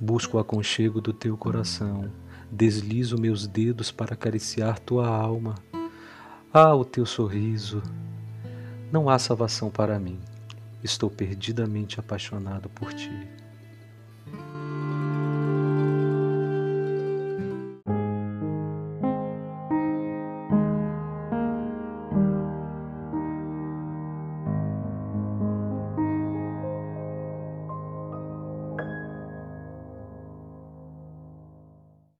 Busco o aconchego do teu coração, deslizo meus dedos para acariciar tua alma. Ah, o teu sorriso! Não há salvação para mim. Estou perdidamente apaixonado por ti.